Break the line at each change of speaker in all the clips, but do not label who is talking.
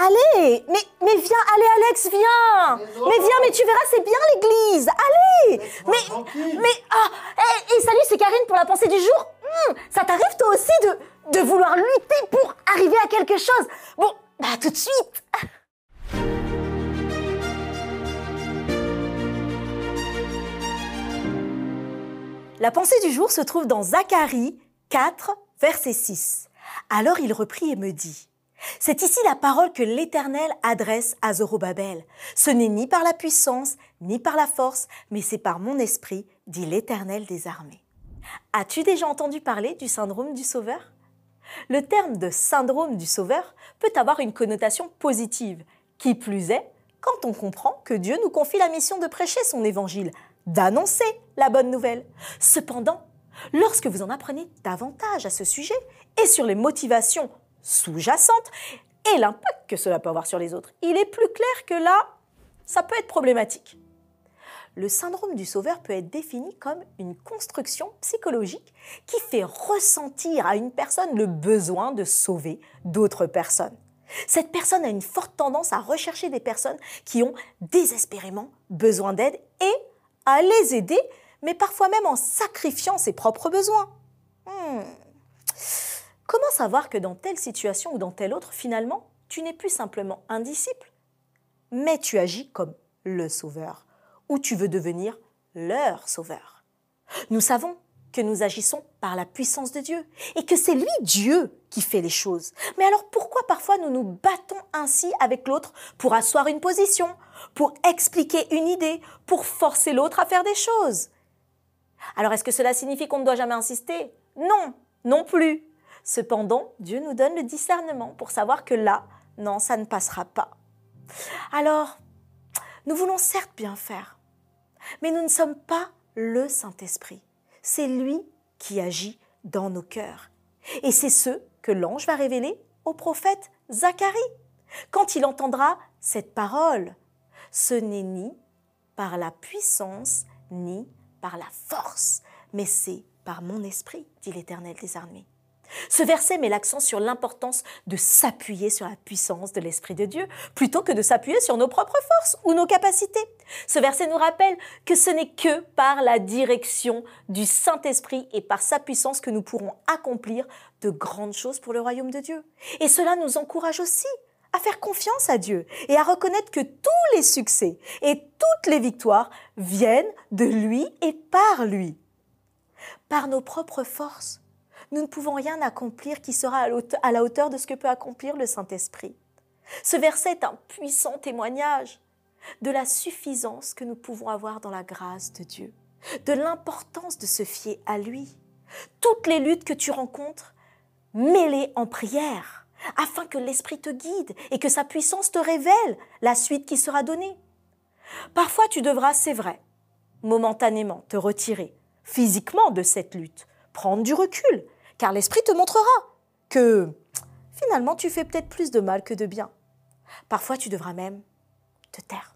Allez, mais, mais viens, allez Alex, viens. Mais viens, mais tu verras, c'est bien l'église. Allez. Mais, mais, ah, et, salut, c'est Karine pour la pensée du jour. Hmm, ça t'arrive toi aussi de, de vouloir lutter pour arriver à quelque chose? Bon, bah tout de suite. La pensée du jour se trouve dans Zacharie 4, verset 6. Alors il reprit et me dit, c'est ici la parole que l'Éternel adresse à Zorobabel. Ce n'est ni par la puissance, ni par la force, mais c'est par mon esprit, dit l'Éternel des armées. As-tu déjà entendu parler du syndrome du sauveur? Le terme de syndrome du sauveur peut avoir une connotation positive. Qui plus est, quand on comprend que Dieu nous confie la mission de prêcher son évangile, d'annoncer la bonne nouvelle. Cependant, lorsque vous en apprenez davantage à ce sujet et sur les motivations sous-jacentes et l'impact que cela peut avoir sur les autres, il est plus clair que là, ça peut être problématique. Le syndrome du sauveur peut être défini comme une construction psychologique qui fait ressentir à une personne le besoin de sauver d'autres personnes. Cette personne a une forte tendance à rechercher des personnes qui ont désespérément besoin d'aide et à les aider, mais parfois même en sacrifiant ses propres besoins. Hmm. Comment savoir que dans telle situation ou dans telle autre, finalement, tu n'es plus simplement un disciple, mais tu agis comme le sauveur, ou tu veux devenir leur sauveur Nous savons que nous agissons par la puissance de Dieu et que c'est lui, Dieu, qui fait les choses. Mais alors pourquoi parfois nous nous battons ainsi avec l'autre pour asseoir une position, pour expliquer une idée, pour forcer l'autre à faire des choses? Alors est-ce que cela signifie qu'on ne doit jamais insister? Non, non plus. Cependant, Dieu nous donne le discernement pour savoir que là, non, ça ne passera pas. Alors, nous voulons certes bien faire, mais nous ne sommes pas le Saint-Esprit. C'est lui qui agit dans nos cœurs. Et c'est ce que l'ange va révéler au prophète Zacharie quand il entendra cette parole. Ce n'est ni par la puissance, ni par la force, mais c'est par mon esprit, dit l'Éternel des armées. Ce verset met l'accent sur l'importance de s'appuyer sur la puissance de l'Esprit de Dieu plutôt que de s'appuyer sur nos propres forces ou nos capacités. Ce verset nous rappelle que ce n'est que par la direction du Saint-Esprit et par sa puissance que nous pourrons accomplir de grandes choses pour le royaume de Dieu. Et cela nous encourage aussi à faire confiance à Dieu et à reconnaître que tous les succès et toutes les victoires viennent de lui et par lui. Par nos propres forces, nous ne pouvons rien accomplir qui sera à la hauteur de ce que peut accomplir le Saint-Esprit. Ce verset est un puissant témoignage de la suffisance que nous pouvons avoir dans la grâce de Dieu, de l'importance de se fier à lui. Toutes les luttes que tu rencontres, mets-les en prière, afin que l'Esprit te guide et que sa puissance te révèle la suite qui sera donnée. Parfois tu devras, c'est vrai, momentanément te retirer physiquement de cette lutte, prendre du recul, car l'Esprit te montrera que finalement tu fais peut-être plus de mal que de bien. Parfois tu devras même te taire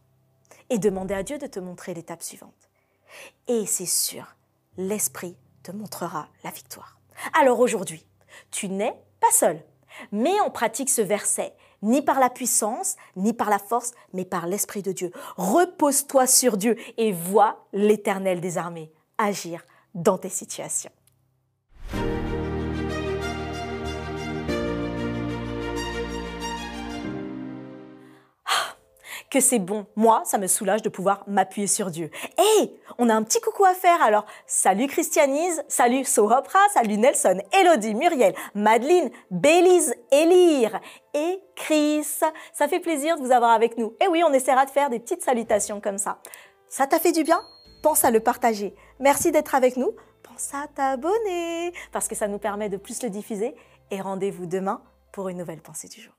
et demander à Dieu de te montrer l'étape suivante. Et c'est sûr, l'Esprit te montrera la victoire. Alors aujourd'hui, tu n'es pas seul. Mets en pratique ce verset, ni par la puissance, ni par la force, mais par l'Esprit de Dieu. Repose-toi sur Dieu et vois l'Éternel des armées agir dans tes situations. Que c'est bon. Moi, ça me soulage de pouvoir m'appuyer sur Dieu. Et on a un petit coucou à faire. Alors, salut Christianise, salut Sohopra, salut Nelson, Elodie, Muriel, Madeline, Bélise, Elire et Chris. Ça fait plaisir de vous avoir avec nous. Et oui, on essaiera de faire des petites salutations comme ça. Ça t'a fait du bien? Pense à le partager. Merci d'être avec nous. Pense à t'abonner parce que ça nous permet de plus le diffuser. Et rendez-vous demain pour une nouvelle pensée du jour.